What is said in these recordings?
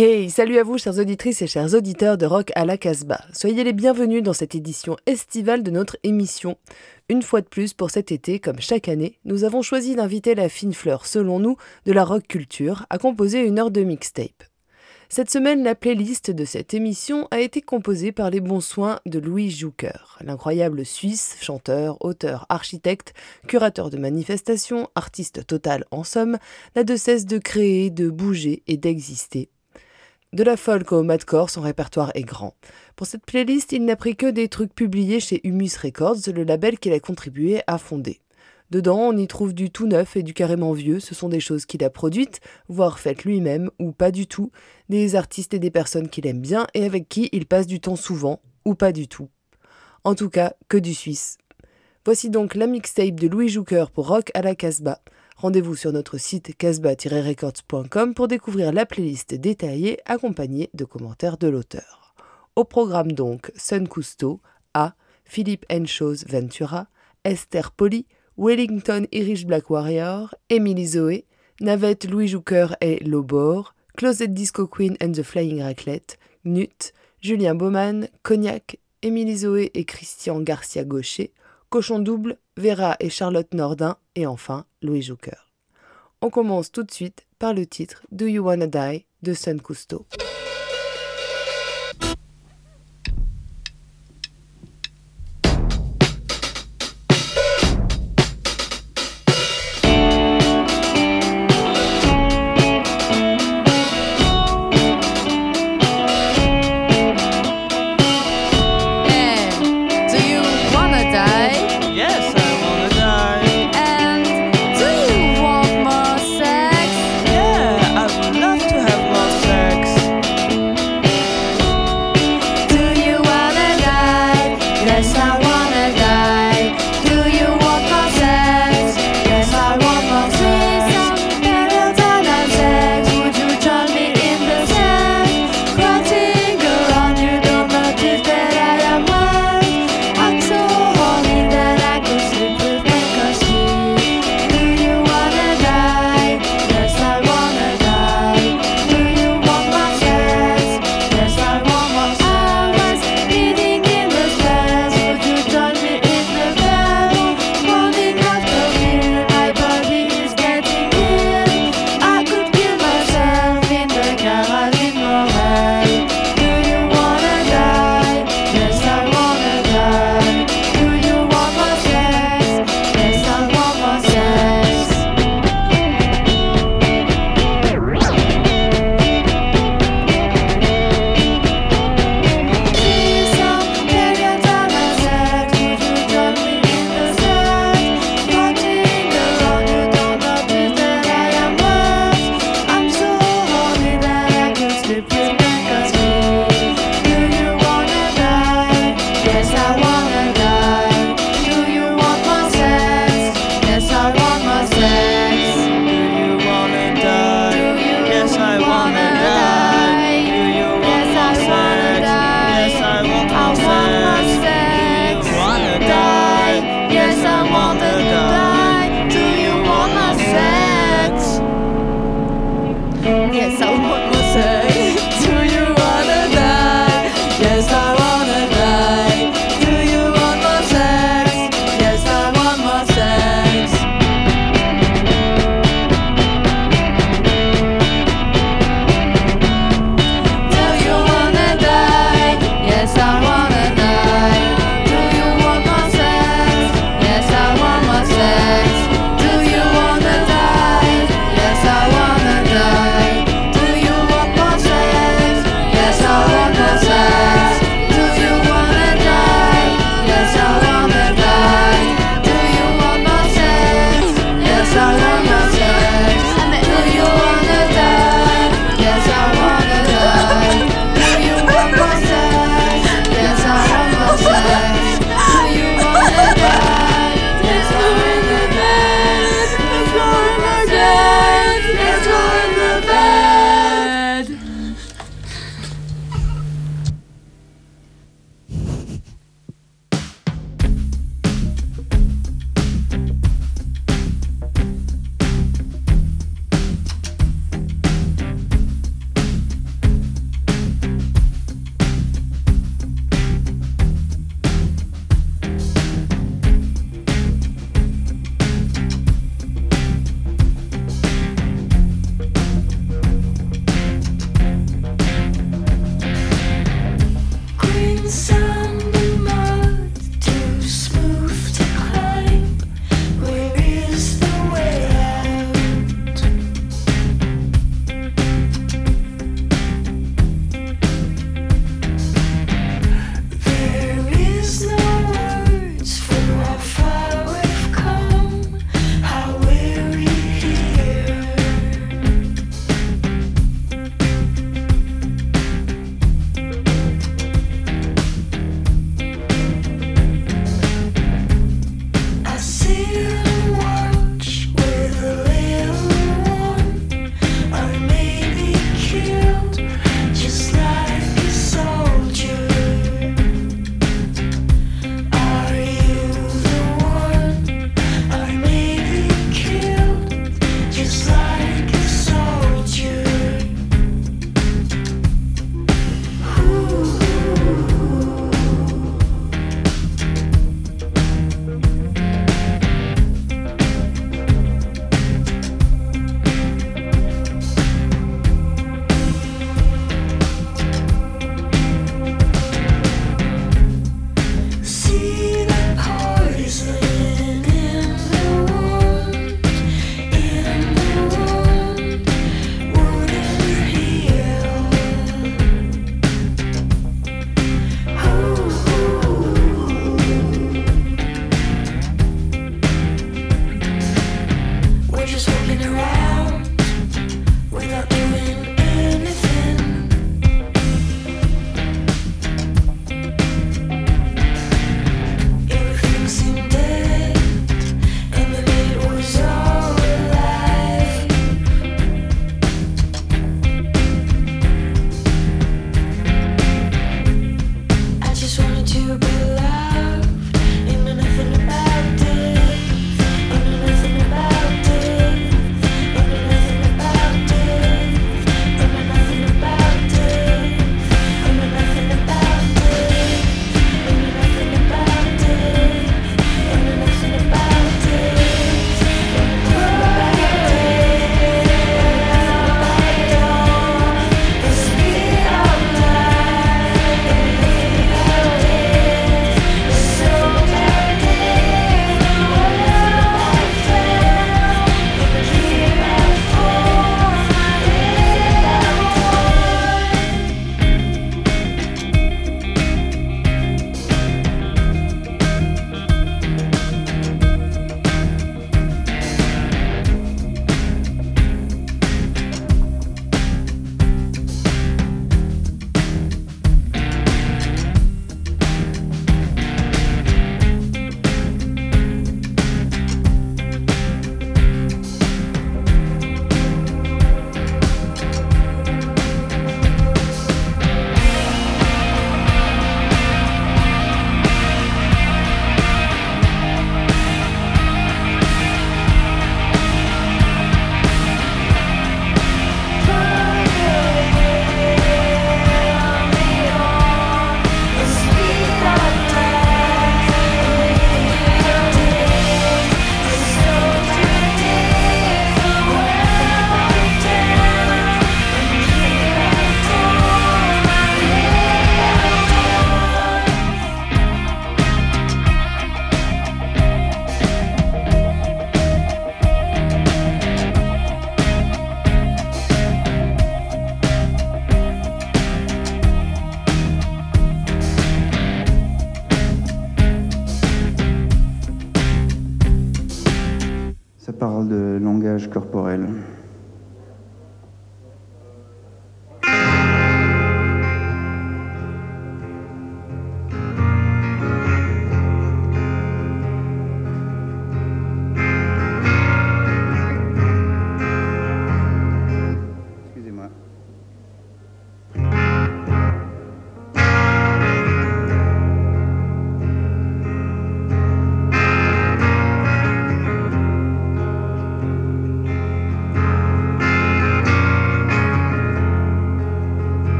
hey, salut à vous chères auditrices et chers auditeurs de Rock à la Casbah. Soyez les bienvenus dans cette édition estivale de notre émission. Une fois de plus, pour cet été, comme chaque année, nous avons choisi d'inviter la fine fleur, selon nous, de la rock culture à composer une heure de mixtape. Cette semaine, la playlist de cette émission a été composée par les bons soins de Louis Jouker, l'incroyable Suisse, chanteur, auteur, architecte, curateur de manifestations, artiste total en somme, n'a de cesse de créer, de bouger et d'exister. De la folk au madcore, son répertoire est grand. Pour cette playlist, il n'a pris que des trucs publiés chez Humus Records, le label qu'il a contribué à fonder. Dedans, on y trouve du tout neuf et du carrément vieux, ce sont des choses qu'il a produites, voire faites lui-même, ou pas du tout, des artistes et des personnes qu'il aime bien et avec qui il passe du temps souvent, ou pas du tout. En tout cas, que du suisse. Voici donc la mixtape de Louis Jouker pour Rock à la Casbah. Rendez-vous sur notre site casbah-records.com pour découvrir la playlist détaillée accompagnée de commentaires de l'auteur. Au programme donc Sun Cousteau, A, Philippe Enchos Ventura, Esther Poli, Wellington Irish Black Warrior, Emily Zoé, Navette Louis Jouker et Lobor, Closet Disco Queen and the Flying Raclette, Nut, Julien Baumann, Cognac, Émilie Zoé et Christian Garcia Gaucher, Cochon Double, Vera et Charlotte Nordin, et enfin Louis Jouker. On commence tout de suite par le titre Do You Wanna Die de Sun Cousteau.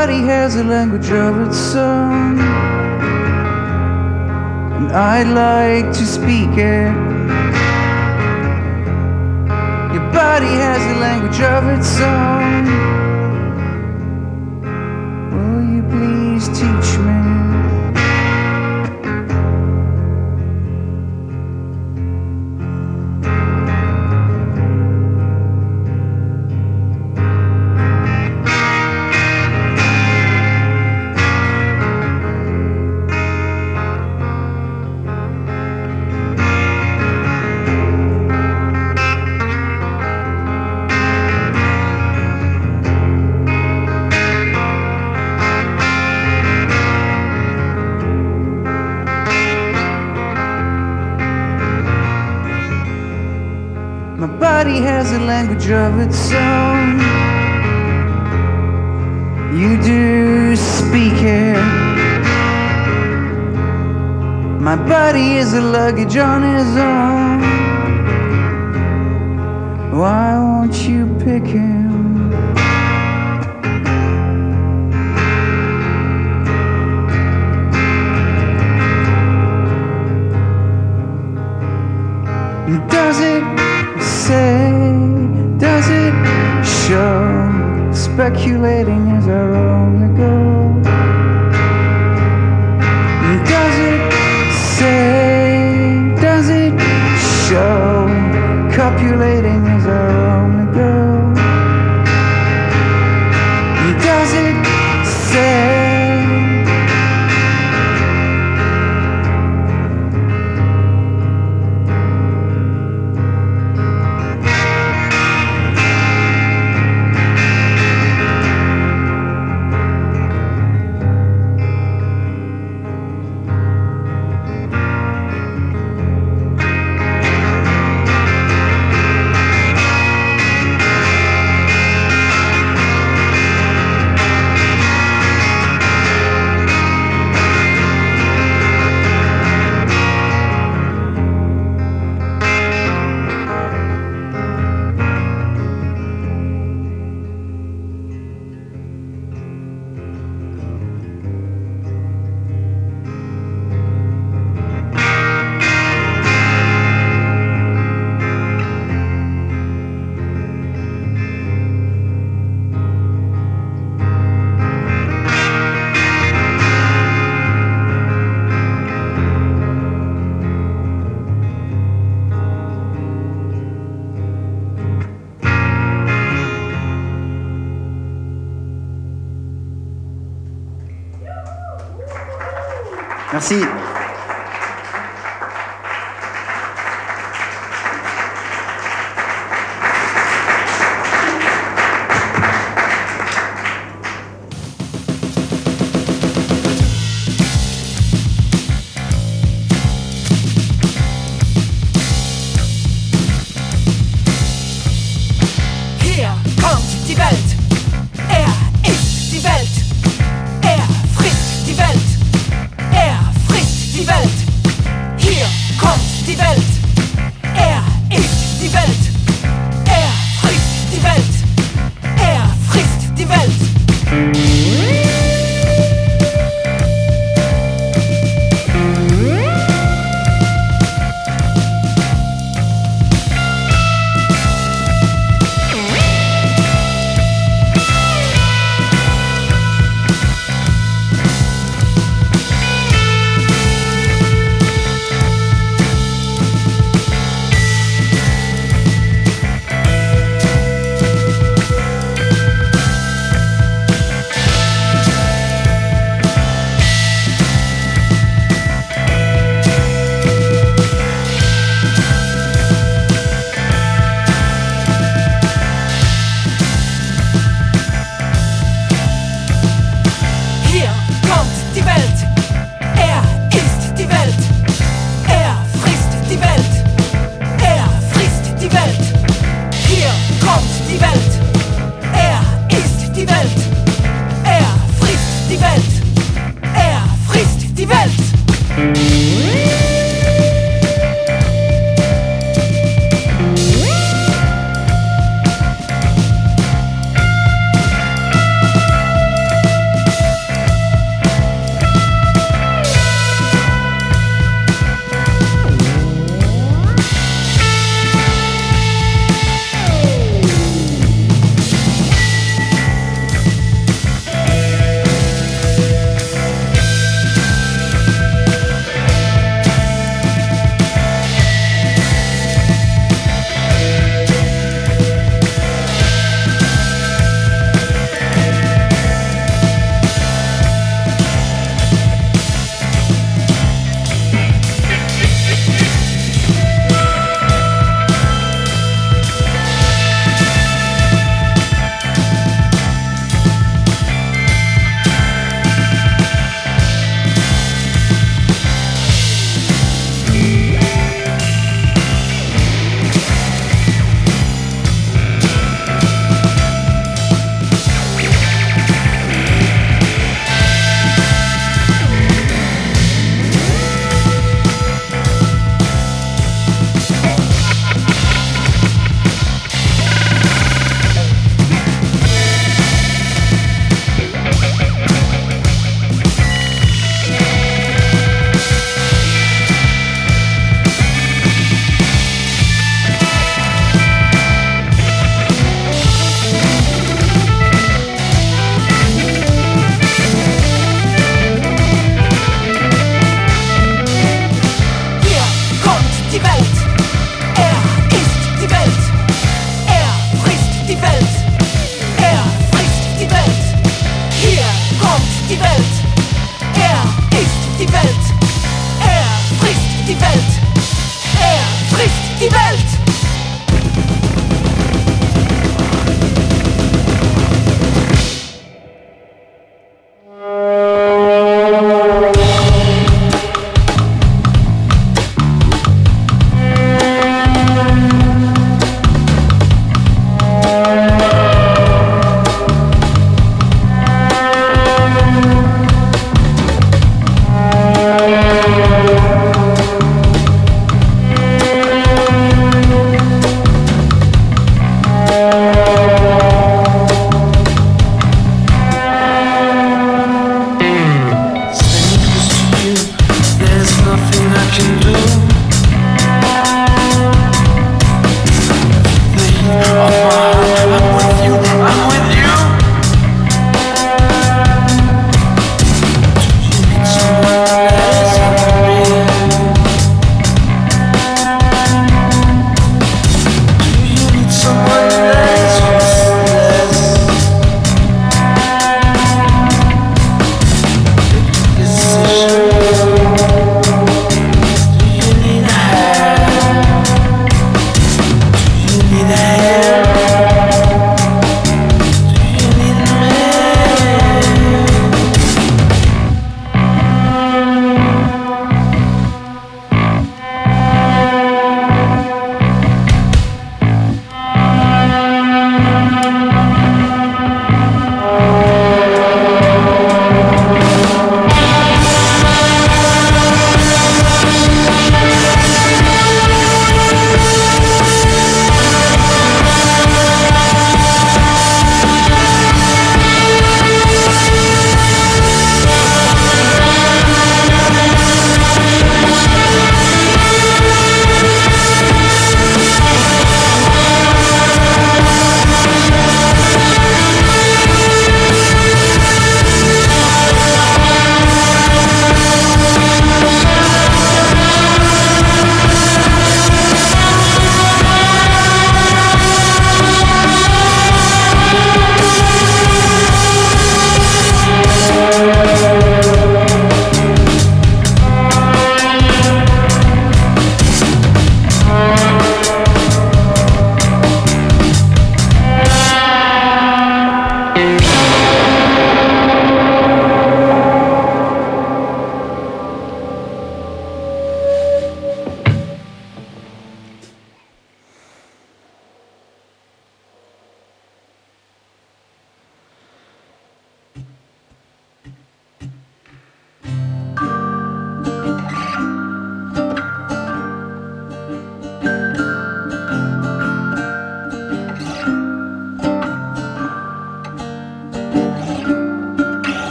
Your body has a language of its own, and I'd like to speak it. Your body has a language of its own. Of its own. You do speak it. My body is a luggage on his own.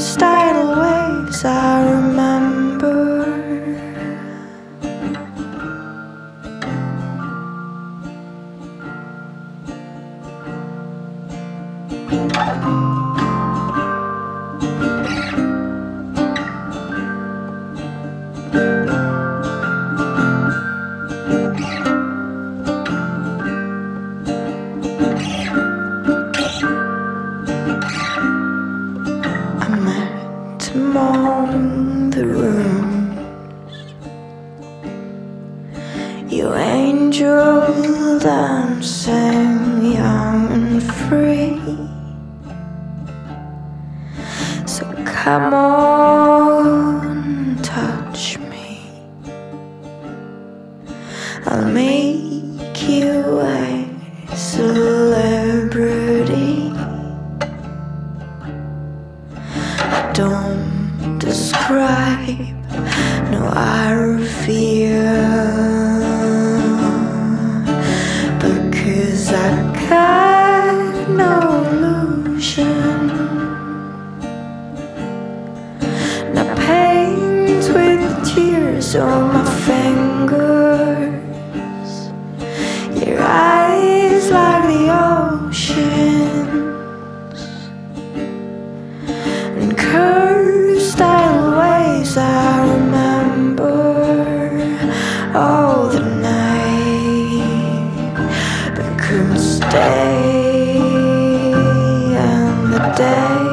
Tidal waves I remember. Day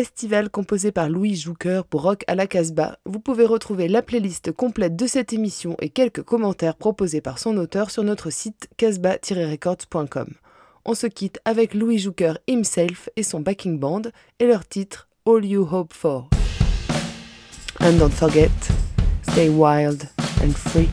estivale composée par Louis Jouker pour Rock à la Casbah. Vous pouvez retrouver la playlist complète de cette émission et quelques commentaires proposés par son auteur sur notre site casbah-records.com. On se quitte avec Louis Jouker himself et son backing band et leur titre All You Hope For. And don't forget, stay wild and free.